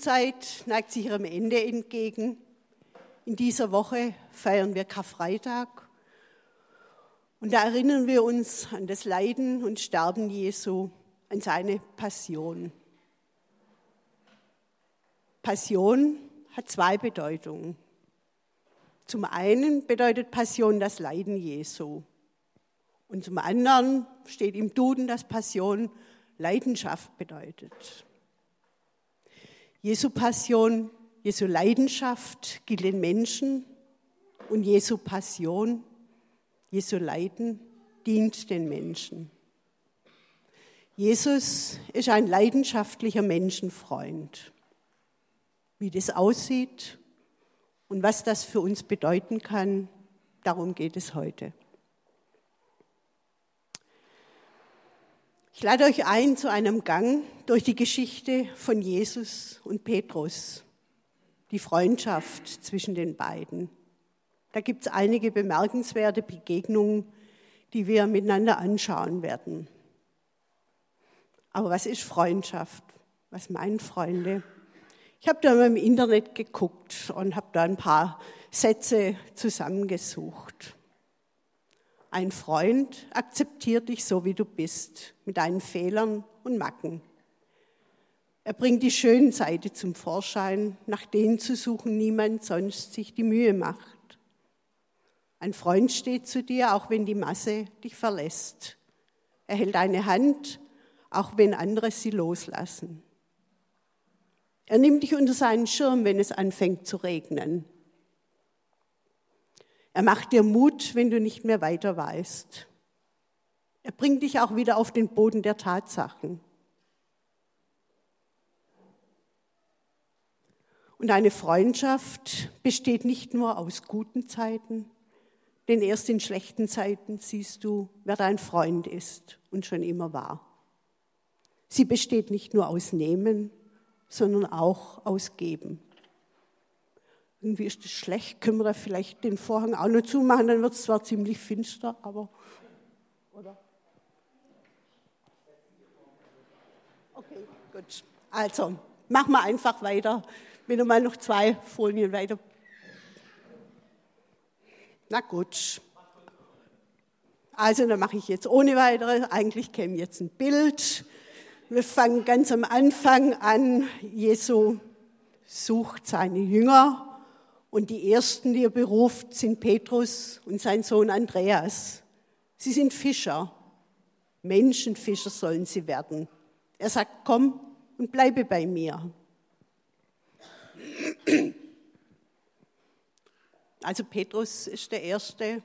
Zeit neigt sich ihrem Ende entgegen. In dieser Woche feiern wir Karfreitag und da erinnern wir uns an das Leiden und Sterben Jesu, an seine Passion. Passion hat zwei Bedeutungen. Zum einen bedeutet Passion das Leiden Jesu. Und zum anderen steht im Duden, dass Passion Leidenschaft bedeutet. Jesu Passion, Jesu Leidenschaft gilt den Menschen und Jesu Passion, Jesu Leiden dient den Menschen. Jesus ist ein leidenschaftlicher Menschenfreund. Wie das aussieht und was das für uns bedeuten kann, darum geht es heute. Ich lade euch ein zu einem Gang durch die Geschichte von Jesus und Petrus, die Freundschaft zwischen den beiden. Da gibt es einige bemerkenswerte Begegnungen, die wir miteinander anschauen werden. Aber was ist Freundschaft? Was meinen Freunde? Ich habe da mal im Internet geguckt und habe da ein paar Sätze zusammengesucht. Ein Freund akzeptiert dich so, wie du bist, mit deinen Fehlern und Macken. Er bringt die schönen Seite zum Vorschein, nach denen zu suchen niemand sonst sich die Mühe macht. Ein Freund steht zu dir, auch wenn die Masse dich verlässt. Er hält deine Hand, auch wenn andere sie loslassen. Er nimmt dich unter seinen Schirm, wenn es anfängt zu regnen. Er macht dir Mut, wenn du nicht mehr weiter weißt. Er bringt dich auch wieder auf den Boden der Tatsachen. Und eine Freundschaft besteht nicht nur aus guten Zeiten, denn erst in schlechten Zeiten siehst du, wer dein Freund ist und schon immer war. Sie besteht nicht nur aus Nehmen, sondern auch aus Geben irgendwie ist das schlecht, können wir da vielleicht den Vorhang auch noch zumachen, dann wird es zwar ziemlich finster, aber. Oder? Okay, gut. Also, machen wir einfach weiter. Wenn du mal noch zwei Folien weiter. Na gut. Also, dann mache ich jetzt ohne weitere. Eigentlich käme jetzt ein Bild. Wir fangen ganz am Anfang an. Jesu sucht seine Jünger und die ersten, die er beruft, sind Petrus und sein Sohn Andreas. Sie sind Fischer. Menschenfischer sollen sie werden. Er sagt, komm und bleibe bei mir. Also Petrus ist der Erste,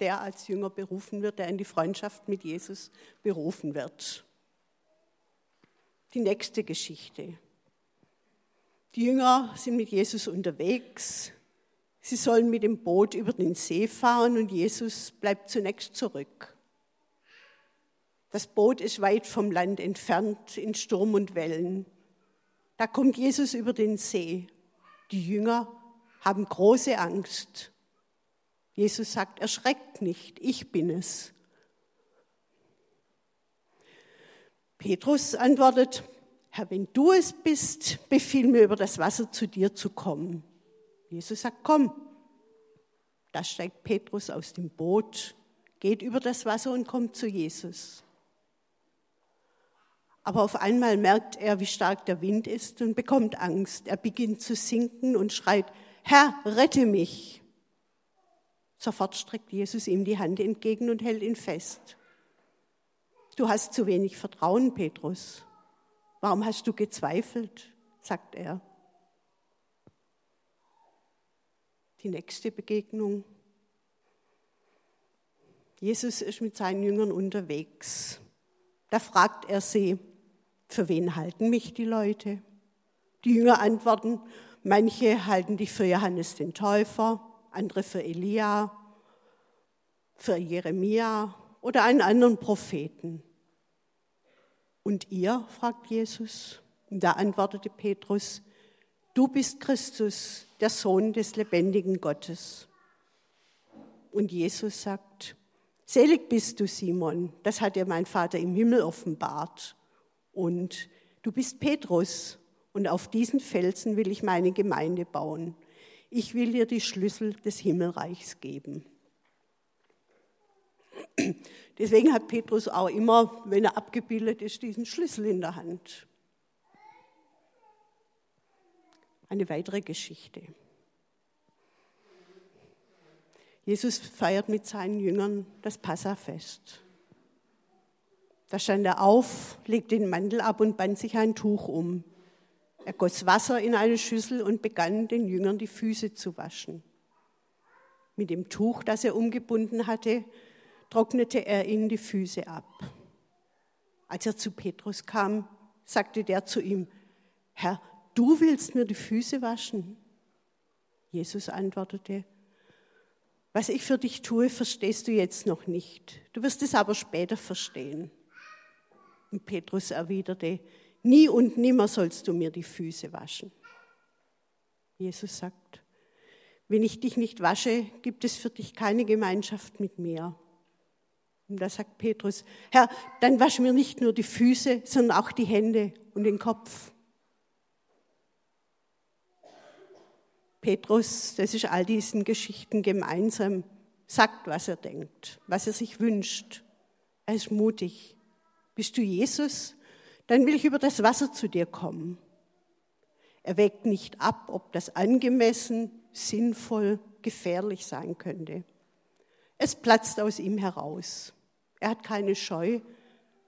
der als Jünger berufen wird, der in die Freundschaft mit Jesus berufen wird. Die nächste Geschichte. Die Jünger sind mit Jesus unterwegs. Sie sollen mit dem Boot über den See fahren und Jesus bleibt zunächst zurück. Das Boot ist weit vom Land entfernt in Sturm und Wellen. Da kommt Jesus über den See. Die Jünger haben große Angst. Jesus sagt, erschreckt nicht, ich bin es. Petrus antwortet, Herr, wenn du es bist, befiehl mir über das Wasser zu dir zu kommen. Jesus sagt, komm. Da steigt Petrus aus dem Boot, geht über das Wasser und kommt zu Jesus. Aber auf einmal merkt er, wie stark der Wind ist und bekommt Angst. Er beginnt zu sinken und schreit, Herr, rette mich. Sofort streckt Jesus ihm die Hand entgegen und hält ihn fest. Du hast zu wenig Vertrauen, Petrus. Warum hast du gezweifelt? sagt er. Die nächste Begegnung. Jesus ist mit seinen Jüngern unterwegs. Da fragt er sie, für wen halten mich die Leute? Die Jünger antworten, manche halten dich für Johannes den Täufer, andere für Elia, für Jeremia oder einen anderen Propheten. Und ihr? fragt Jesus. Und da antwortete Petrus, du bist Christus, der Sohn des lebendigen Gottes. Und Jesus sagt, selig bist du, Simon, das hat dir mein Vater im Himmel offenbart. Und du bist Petrus, Und auf diesen Felsen will ich meine Gemeinde bauen. Ich will dir die Schlüssel des Himmelreichs geben. Deswegen hat Petrus auch immer, wenn er abgebildet ist, diesen Schlüssel in der Hand. Eine weitere Geschichte. Jesus feiert mit seinen Jüngern das Passafest. Da stand er auf, legte den Mantel ab und band sich ein Tuch um. Er goss Wasser in eine Schüssel und begann den Jüngern die Füße zu waschen. Mit dem Tuch, das er umgebunden hatte, trocknete er ihnen die Füße ab. Als er zu Petrus kam, sagte der zu ihm, Herr, du willst mir die Füße waschen? Jesus antwortete, was ich für dich tue, verstehst du jetzt noch nicht. Du wirst es aber später verstehen. Und Petrus erwiderte, nie und nimmer sollst du mir die Füße waschen. Jesus sagt, wenn ich dich nicht wasche, gibt es für dich keine Gemeinschaft mit mir. Und da sagt Petrus, Herr, dann wasch mir nicht nur die Füße, sondern auch die Hände und den Kopf. Petrus, das ist all diesen Geschichten gemeinsam, sagt, was er denkt, was er sich wünscht. Er ist mutig. Bist du Jesus? Dann will ich über das Wasser zu dir kommen. Er wägt nicht ab, ob das angemessen, sinnvoll, gefährlich sein könnte. Es platzt aus ihm heraus. Er hat keine Scheu,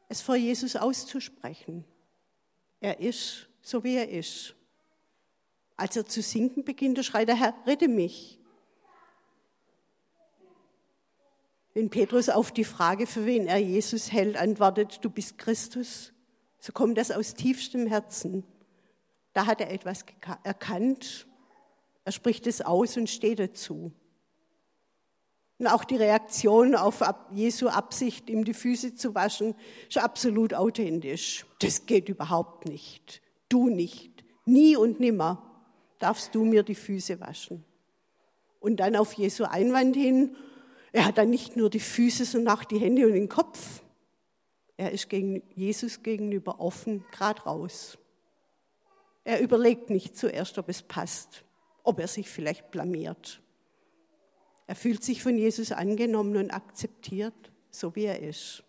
es vor Jesus auszusprechen. Er ist so, wie er ist. Als er zu sinken beginnt, schreit er, Herr, rette mich. Wenn Petrus auf die Frage, für wen er Jesus hält, antwortet, du bist Christus, so kommt das aus tiefstem Herzen. Da hat er etwas erkannt, er spricht es aus und steht dazu. Und auch die Reaktion auf Jesu Absicht, ihm die Füße zu waschen, ist absolut authentisch. Das geht überhaupt nicht. Du nicht. Nie und nimmer darfst du mir die Füße waschen. Und dann auf Jesu Einwand hin, er hat dann nicht nur die Füße, sondern auch die Hände und den Kopf. Er ist gegen Jesus gegenüber offen, gerade raus. Er überlegt nicht zuerst, ob es passt, ob er sich vielleicht blamiert. Er fühlt sich von Jesus angenommen und akzeptiert, so wie er ist.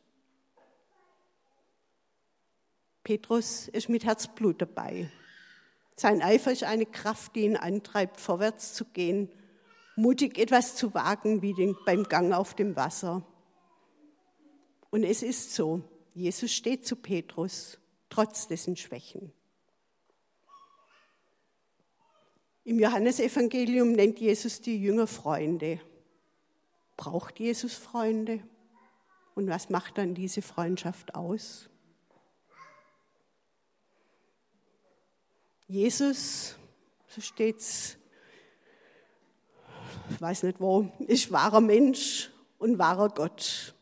Petrus ist mit Herzblut dabei. Sein Eifer ist eine Kraft, die ihn antreibt, vorwärts zu gehen, mutig etwas zu wagen, wie beim Gang auf dem Wasser. Und es ist so, Jesus steht zu Petrus, trotz dessen Schwächen. Im Johannesevangelium nennt Jesus die Jünger Freunde. Braucht Jesus Freunde? Und was macht dann diese Freundschaft aus? Jesus, so steht's, ich weiß nicht wo, ist wahrer Mensch und wahrer Gott.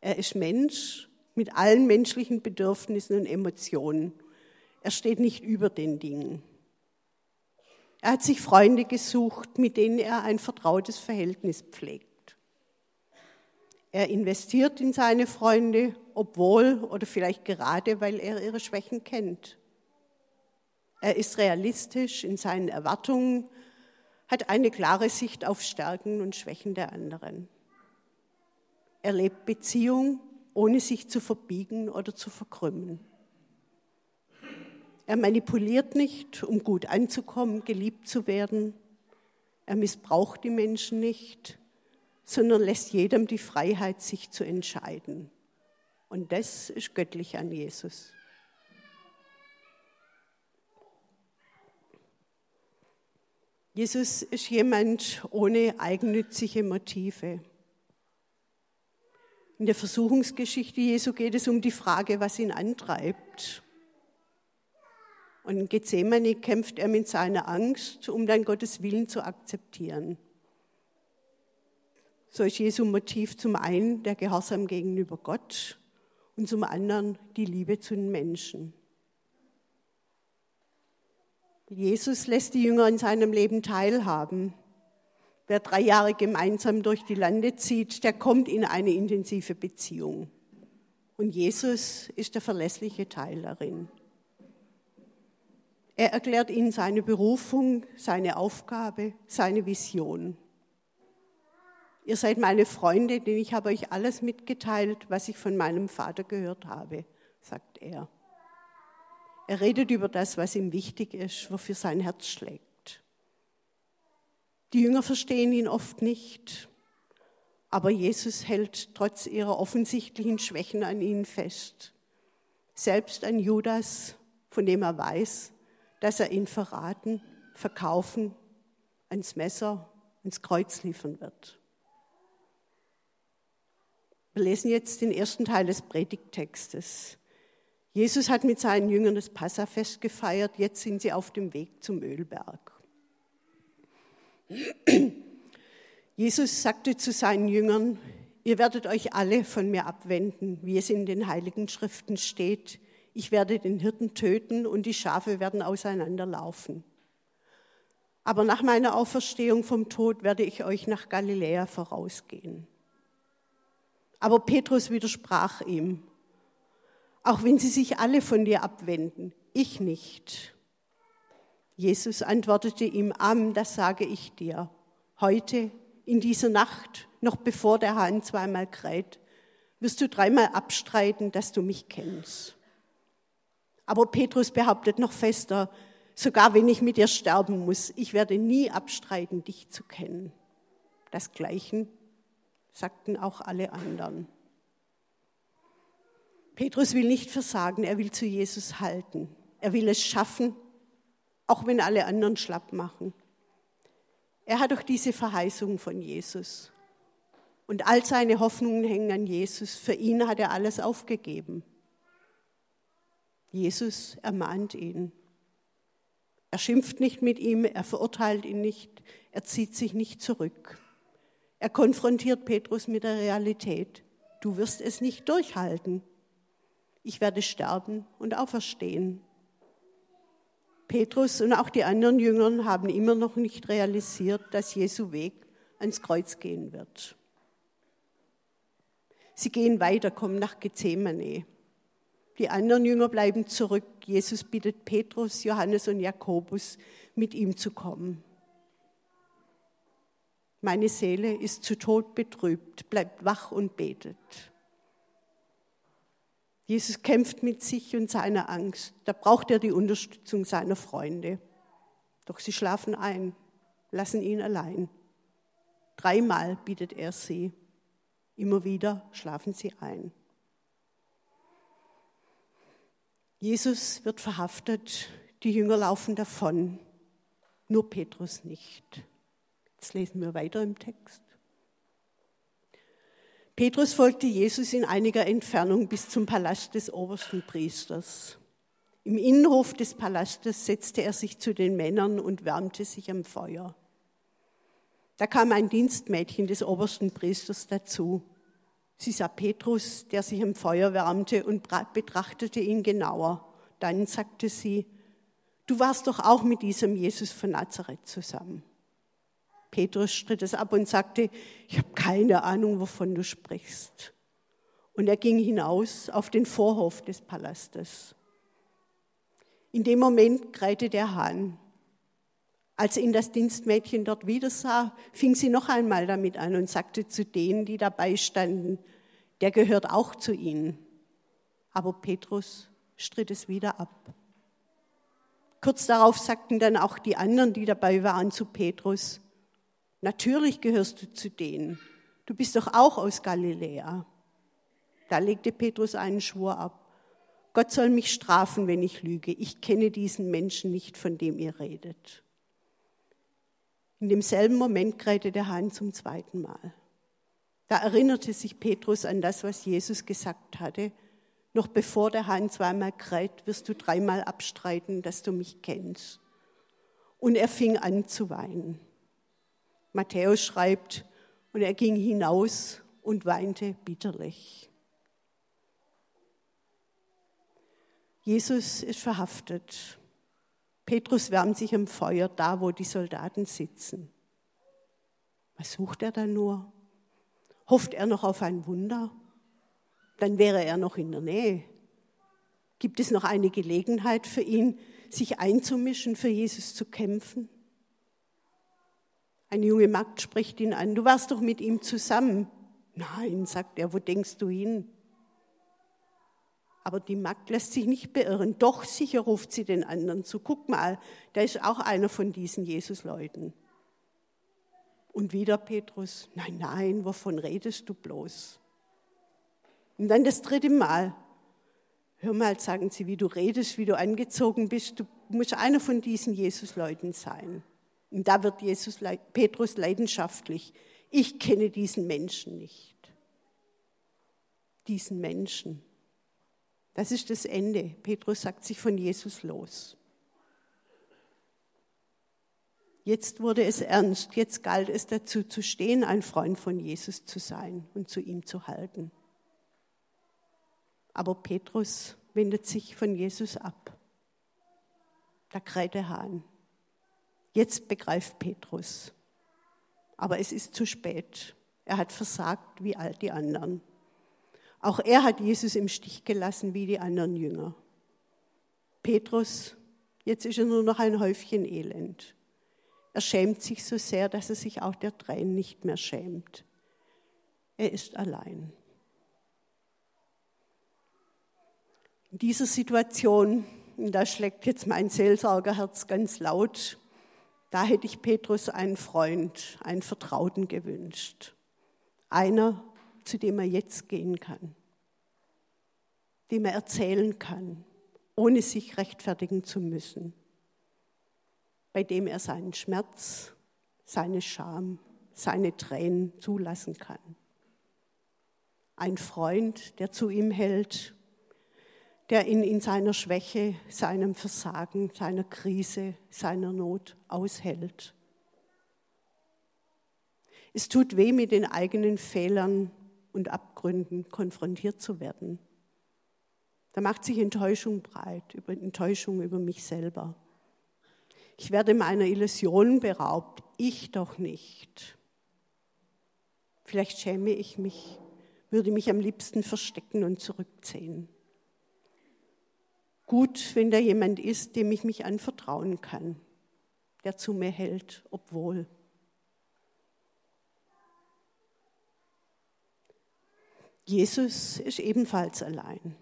Er ist Mensch mit allen menschlichen Bedürfnissen und Emotionen. Er steht nicht über den Dingen. Er hat sich Freunde gesucht, mit denen er ein vertrautes Verhältnis pflegt. Er investiert in seine Freunde, obwohl oder vielleicht gerade, weil er ihre Schwächen kennt. Er ist realistisch in seinen Erwartungen, hat eine klare Sicht auf Stärken und Schwächen der anderen. Er lebt Beziehung, ohne sich zu verbiegen oder zu verkrümmen. Er manipuliert nicht, um gut anzukommen, geliebt zu werden. Er missbraucht die Menschen nicht, sondern lässt jedem die Freiheit, sich zu entscheiden. Und das ist göttlich an Jesus. Jesus ist jemand ohne eigennützige Motive. In der Versuchungsgeschichte Jesu geht es um die Frage, was ihn antreibt. Und in Gethsemane kämpft er mit seiner Angst, um dann Gottes Willen zu akzeptieren. So ist Jesu Motiv zum einen der Gehorsam gegenüber Gott und zum anderen die Liebe zu den Menschen. Jesus lässt die Jünger in seinem Leben teilhaben. Wer drei Jahre gemeinsam durch die Lande zieht, der kommt in eine intensive Beziehung. Und Jesus ist der verlässliche Teil darin. Er erklärt ihnen seine Berufung, seine Aufgabe, seine Vision. Ihr seid meine Freunde, denn ich habe euch alles mitgeteilt, was ich von meinem Vater gehört habe, sagt er. Er redet über das, was ihm wichtig ist, wofür sein Herz schlägt. Die Jünger verstehen ihn oft nicht, aber Jesus hält trotz ihrer offensichtlichen Schwächen an ihnen fest. Selbst an Judas, von dem er weiß, dass er ihn verraten, verkaufen, ans Messer, ins Kreuz liefern wird. Wir lesen jetzt den ersten Teil des Predigttextes. Jesus hat mit seinen Jüngern das Passafest gefeiert, jetzt sind sie auf dem Weg zum Ölberg. Jesus sagte zu seinen Jüngern, ihr werdet euch alle von mir abwenden, wie es in den heiligen Schriften steht ich werde den Hirten töten und die Schafe werden auseinanderlaufen. Aber nach meiner Auferstehung vom Tod werde ich euch nach Galiläa vorausgehen. Aber Petrus widersprach ihm, auch wenn sie sich alle von dir abwenden, ich nicht. Jesus antwortete ihm, Amen, das sage ich dir. Heute, in dieser Nacht, noch bevor der Hahn zweimal kräht, wirst du dreimal abstreiten, dass du mich kennst. Aber Petrus behauptet noch fester, sogar wenn ich mit dir sterben muss, ich werde nie abstreiten, dich zu kennen. Das Gleiche sagten auch alle anderen. Petrus will nicht versagen, er will zu Jesus halten. Er will es schaffen, auch wenn alle anderen schlapp machen. Er hat doch diese Verheißung von Jesus. Und all seine Hoffnungen hängen an Jesus. Für ihn hat er alles aufgegeben. Jesus ermahnt ihn. Er schimpft nicht mit ihm, er verurteilt ihn nicht, er zieht sich nicht zurück. Er konfrontiert Petrus mit der Realität. Du wirst es nicht durchhalten. Ich werde sterben und auferstehen. Petrus und auch die anderen Jüngern haben immer noch nicht realisiert, dass Jesu Weg ans Kreuz gehen wird. Sie gehen weiter, kommen nach Gethsemane. Die anderen Jünger bleiben zurück. Jesus bittet Petrus, Johannes und Jakobus, mit ihm zu kommen. Meine Seele ist zu Tod betrübt, bleibt wach und betet. Jesus kämpft mit sich und seiner Angst. Da braucht er die Unterstützung seiner Freunde. Doch sie schlafen ein, lassen ihn allein. Dreimal bittet er sie. Immer wieder schlafen sie ein. Jesus wird verhaftet, die Jünger laufen davon, nur Petrus nicht. Jetzt lesen wir weiter im Text. Petrus folgte Jesus in einiger Entfernung bis zum Palast des obersten Priesters. Im Innenhof des Palastes setzte er sich zu den Männern und wärmte sich am Feuer. Da kam ein Dienstmädchen des obersten Priesters dazu. Sie sah Petrus, der sich im Feuer wärmte, und betrachtete ihn genauer. Dann sagte sie, du warst doch auch mit diesem Jesus von Nazareth zusammen. Petrus stritt es ab und sagte, ich habe keine Ahnung, wovon du sprichst. Und er ging hinaus auf den Vorhof des Palastes. In dem Moment krähte der Hahn. Als ihn das Dienstmädchen dort wieder sah, fing sie noch einmal damit an und sagte zu denen, die dabei standen, der gehört auch zu ihnen. Aber Petrus stritt es wieder ab. Kurz darauf sagten dann auch die anderen, die dabei waren, zu Petrus, natürlich gehörst du zu denen, du bist doch auch aus Galiläa. Da legte Petrus einen Schwur ab. Gott soll mich strafen, wenn ich lüge. Ich kenne diesen Menschen nicht, von dem ihr redet. In demselben Moment krähte der Hahn zum zweiten Mal. Da erinnerte sich Petrus an das, was Jesus gesagt hatte. Noch bevor der Hahn zweimal kräht, wirst du dreimal abstreiten, dass du mich kennst. Und er fing an zu weinen. Matthäus schreibt, und er ging hinaus und weinte bitterlich. Jesus ist verhaftet. Petrus wärmt sich am Feuer, da wo die Soldaten sitzen. Was sucht er da nur? Hofft er noch auf ein Wunder? Dann wäre er noch in der Nähe. Gibt es noch eine Gelegenheit für ihn, sich einzumischen, für Jesus zu kämpfen? Eine junge Magd spricht ihn an, du warst doch mit ihm zusammen. Nein, sagt er, wo denkst du hin? Aber die Magd lässt sich nicht beirren. Doch sicher ruft sie den anderen zu. Guck mal, der ist auch einer von diesen Jesus-Leuten. Und wieder Petrus, nein, nein, wovon redest du bloß? Und dann das dritte Mal, hör mal, sagen sie, wie du redest, wie du angezogen bist, du musst einer von diesen Jesus-Leuten sein. Und da wird Jesus, Petrus leidenschaftlich. Ich kenne diesen Menschen nicht. Diesen Menschen. Das ist das Ende. Petrus sagt sich von Jesus los. Jetzt wurde es ernst. Jetzt galt es dazu zu stehen, ein Freund von Jesus zu sein und zu ihm zu halten. Aber Petrus wendet sich von Jesus ab. Da kräht der Hahn. Jetzt begreift Petrus. Aber es ist zu spät. Er hat versagt wie all die anderen. Auch er hat Jesus im Stich gelassen wie die anderen Jünger. Petrus, jetzt ist er nur noch ein Häufchen Elend. Er schämt sich so sehr, dass er sich auch der Tränen nicht mehr schämt. Er ist allein. In dieser Situation, und da schlägt jetzt mein Seelsorgerherz ganz laut, da hätte ich Petrus einen Freund, einen Vertrauten gewünscht. Einer, zu dem er jetzt gehen kann, dem er erzählen kann, ohne sich rechtfertigen zu müssen, bei dem er seinen Schmerz, seine Scham, seine Tränen zulassen kann. Ein Freund, der zu ihm hält, der ihn in seiner Schwäche, seinem Versagen, seiner Krise, seiner Not aushält. Es tut weh, mit den eigenen Fehlern und Abgründen konfrontiert zu werden. Da macht sich Enttäuschung breit, über Enttäuschung über mich selber. Ich werde meiner Illusion beraubt, ich doch nicht. Vielleicht schäme ich mich, würde mich am liebsten verstecken und zurückziehen gut, wenn da jemand ist, dem ich mich anvertrauen kann, der zu mir hält, obwohl. Jesus ist ebenfalls allein,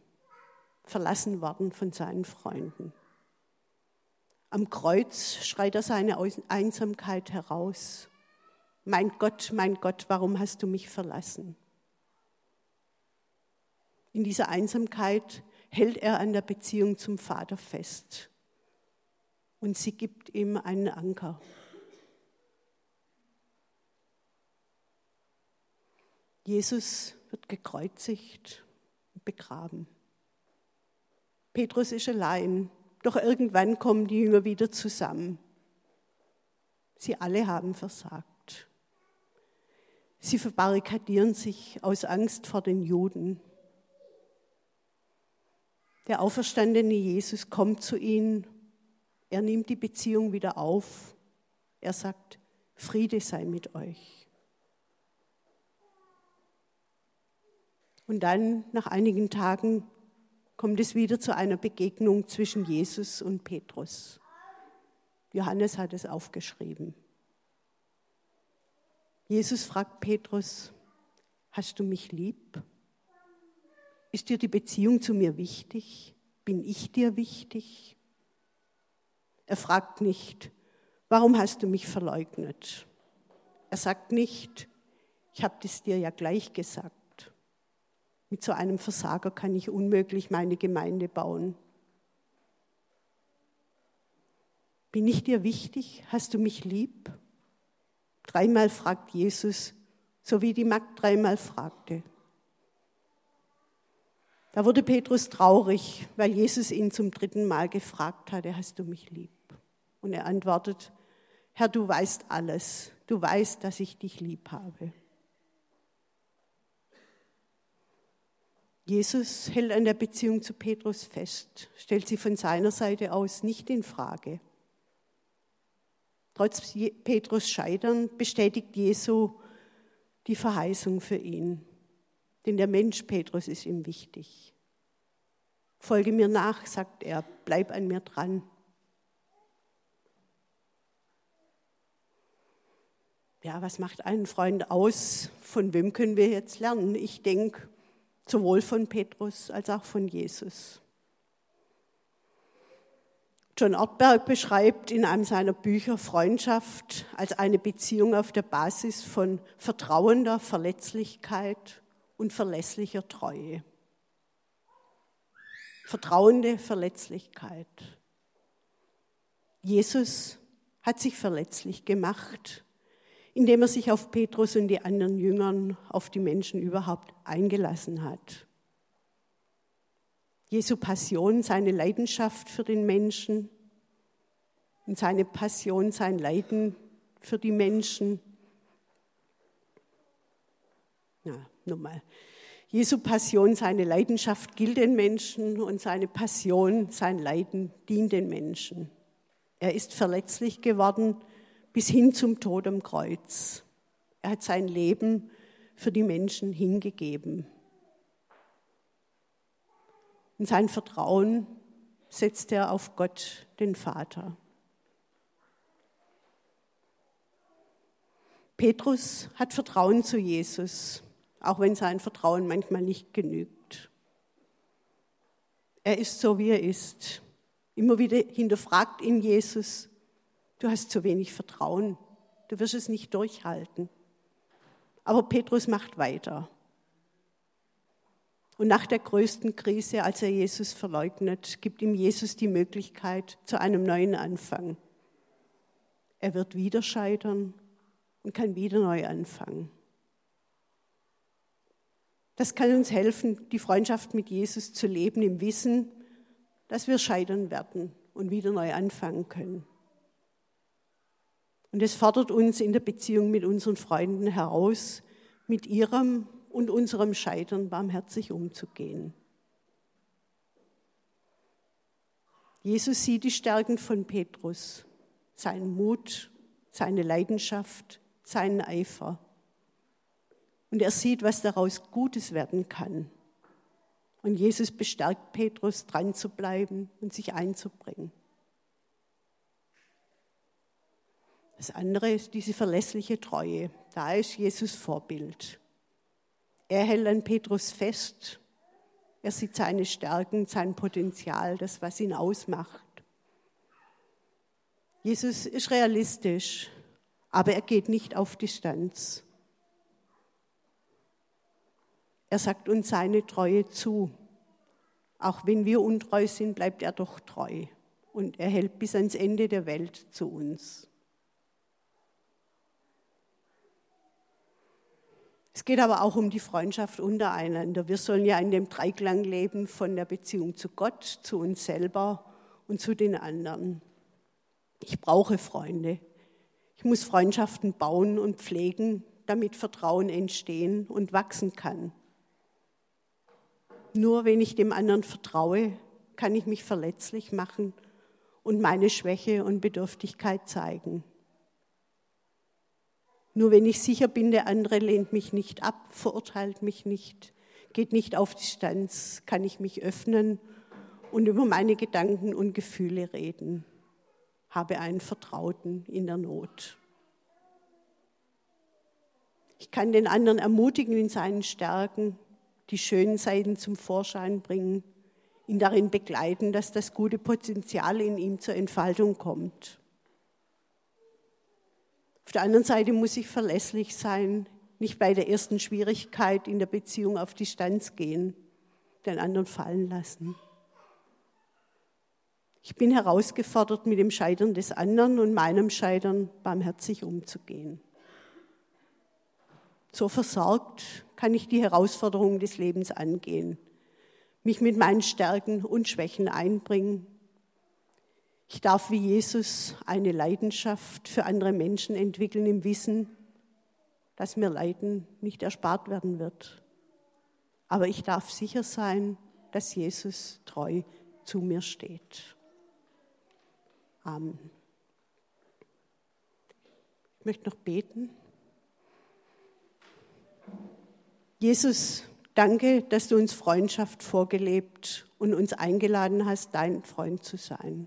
verlassen worden von seinen Freunden. Am Kreuz schreit er seine Einsamkeit heraus. Mein Gott, mein Gott, warum hast du mich verlassen? In dieser Einsamkeit hält er an der Beziehung zum Vater fest. Und sie gibt ihm einen Anker. Jesus wird gekreuzigt und begraben. Petrus ist allein, doch irgendwann kommen die Jünger wieder zusammen. Sie alle haben versagt. Sie verbarrikadieren sich aus Angst vor den Juden. Der auferstandene Jesus kommt zu ihnen, er nimmt die Beziehung wieder auf, er sagt, Friede sei mit euch. Und dann, nach einigen Tagen, kommt es wieder zu einer Begegnung zwischen Jesus und Petrus. Johannes hat es aufgeschrieben. Jesus fragt Petrus, hast du mich lieb? Ist dir die Beziehung zu mir wichtig? Bin ich dir wichtig? Er fragt nicht, warum hast du mich verleugnet? Er sagt nicht, ich habe das dir ja gleich gesagt. Mit so einem Versager kann ich unmöglich meine Gemeinde bauen. Bin ich dir wichtig? Hast du mich lieb? Dreimal fragt Jesus, so wie die Magd dreimal fragte. Da wurde Petrus traurig, weil Jesus ihn zum dritten Mal gefragt hatte, hast du mich lieb? Und er antwortet, Herr, du weißt alles, du weißt, dass ich dich lieb habe. Jesus hält an der Beziehung zu Petrus fest, stellt sie von seiner Seite aus nicht in Frage. Trotz Petrus Scheitern bestätigt Jesu die Verheißung für ihn. Denn der Mensch Petrus ist ihm wichtig. Folge mir nach, sagt er, bleib an mir dran. Ja, was macht einen Freund aus? Von wem können wir jetzt lernen? Ich denke, sowohl von Petrus als auch von Jesus. John Ortberg beschreibt in einem seiner Bücher Freundschaft als eine Beziehung auf der Basis von vertrauender Verletzlichkeit, und verlässlicher Treue. Vertrauende Verletzlichkeit. Jesus hat sich verletzlich gemacht, indem er sich auf Petrus und die anderen Jüngern, auf die Menschen überhaupt eingelassen hat. Jesu Passion, seine Leidenschaft für den Menschen und seine Passion, sein Leiden für die Menschen. Na, nochmal. Jesu Passion, seine Leidenschaft gilt den Menschen und seine Passion, sein Leiden dient den Menschen. Er ist verletzlich geworden bis hin zum Tod am Kreuz. Er hat sein Leben für die Menschen hingegeben. Und sein Vertrauen setzt er auf Gott, den Vater. Petrus hat Vertrauen zu Jesus, auch wenn sein Vertrauen manchmal nicht genügt. Er ist so, wie er ist. Immer wieder hinterfragt ihn Jesus, du hast zu wenig Vertrauen, du wirst es nicht durchhalten. Aber Petrus macht weiter. Und nach der größten Krise, als er Jesus verleugnet, gibt ihm Jesus die Möglichkeit zu einem neuen Anfang. Er wird wieder scheitern und kann wieder neu anfangen. Das kann uns helfen, die Freundschaft mit Jesus zu leben im Wissen, dass wir scheitern werden und wieder neu anfangen können. Und es fordert uns in der Beziehung mit unseren Freunden heraus, mit ihrem und unserem Scheitern barmherzig umzugehen. Jesus sieht die Stärken von Petrus, seinen Mut, seine Leidenschaft, seinen Eifer. Und er sieht, was daraus Gutes werden kann. Und Jesus bestärkt Petrus, dran zu bleiben und sich einzubringen. Das andere ist diese verlässliche Treue. Da ist Jesus Vorbild. Er hält an Petrus fest. Er sieht seine Stärken, sein Potenzial, das, was ihn ausmacht. Jesus ist realistisch, aber er geht nicht auf Distanz. Er sagt uns seine Treue zu. Auch wenn wir untreu sind, bleibt er doch treu. Und er hält bis ans Ende der Welt zu uns. Es geht aber auch um die Freundschaft untereinander. Wir sollen ja in dem Dreiklang leben von der Beziehung zu Gott, zu uns selber und zu den anderen. Ich brauche Freunde. Ich muss Freundschaften bauen und pflegen, damit Vertrauen entstehen und wachsen kann. Nur wenn ich dem anderen vertraue, kann ich mich verletzlich machen und meine Schwäche und Bedürftigkeit zeigen. Nur wenn ich sicher bin, der andere lehnt mich nicht ab, verurteilt mich nicht, geht nicht auf Distanz, kann ich mich öffnen und über meine Gedanken und Gefühle reden, habe einen Vertrauten in der Not. Ich kann den anderen ermutigen in seinen Stärken, die schönen Seiten zum Vorschein bringen, ihn darin begleiten, dass das gute Potenzial in ihm zur Entfaltung kommt. Auf der anderen Seite muss ich verlässlich sein, nicht bei der ersten Schwierigkeit in der Beziehung auf Distanz gehen, den anderen fallen lassen. Ich bin herausgefordert, mit dem Scheitern des anderen und meinem Scheitern barmherzig umzugehen. So versorgt kann ich die Herausforderungen des Lebens angehen, mich mit meinen Stärken und Schwächen einbringen ich darf wie Jesus eine Leidenschaft für andere Menschen entwickeln im Wissen, dass mir Leiden nicht erspart werden wird. Aber ich darf sicher sein, dass Jesus treu zu mir steht. Amen. Ich möchte noch beten. Jesus, danke, dass du uns Freundschaft vorgelebt und uns eingeladen hast, dein Freund zu sein.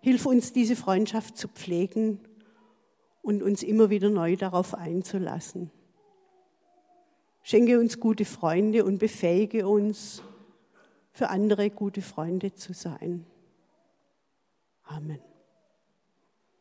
Hilf uns, diese Freundschaft zu pflegen und uns immer wieder neu darauf einzulassen. Schenke uns gute Freunde und befähige uns, für andere gute Freunde zu sein. Amen.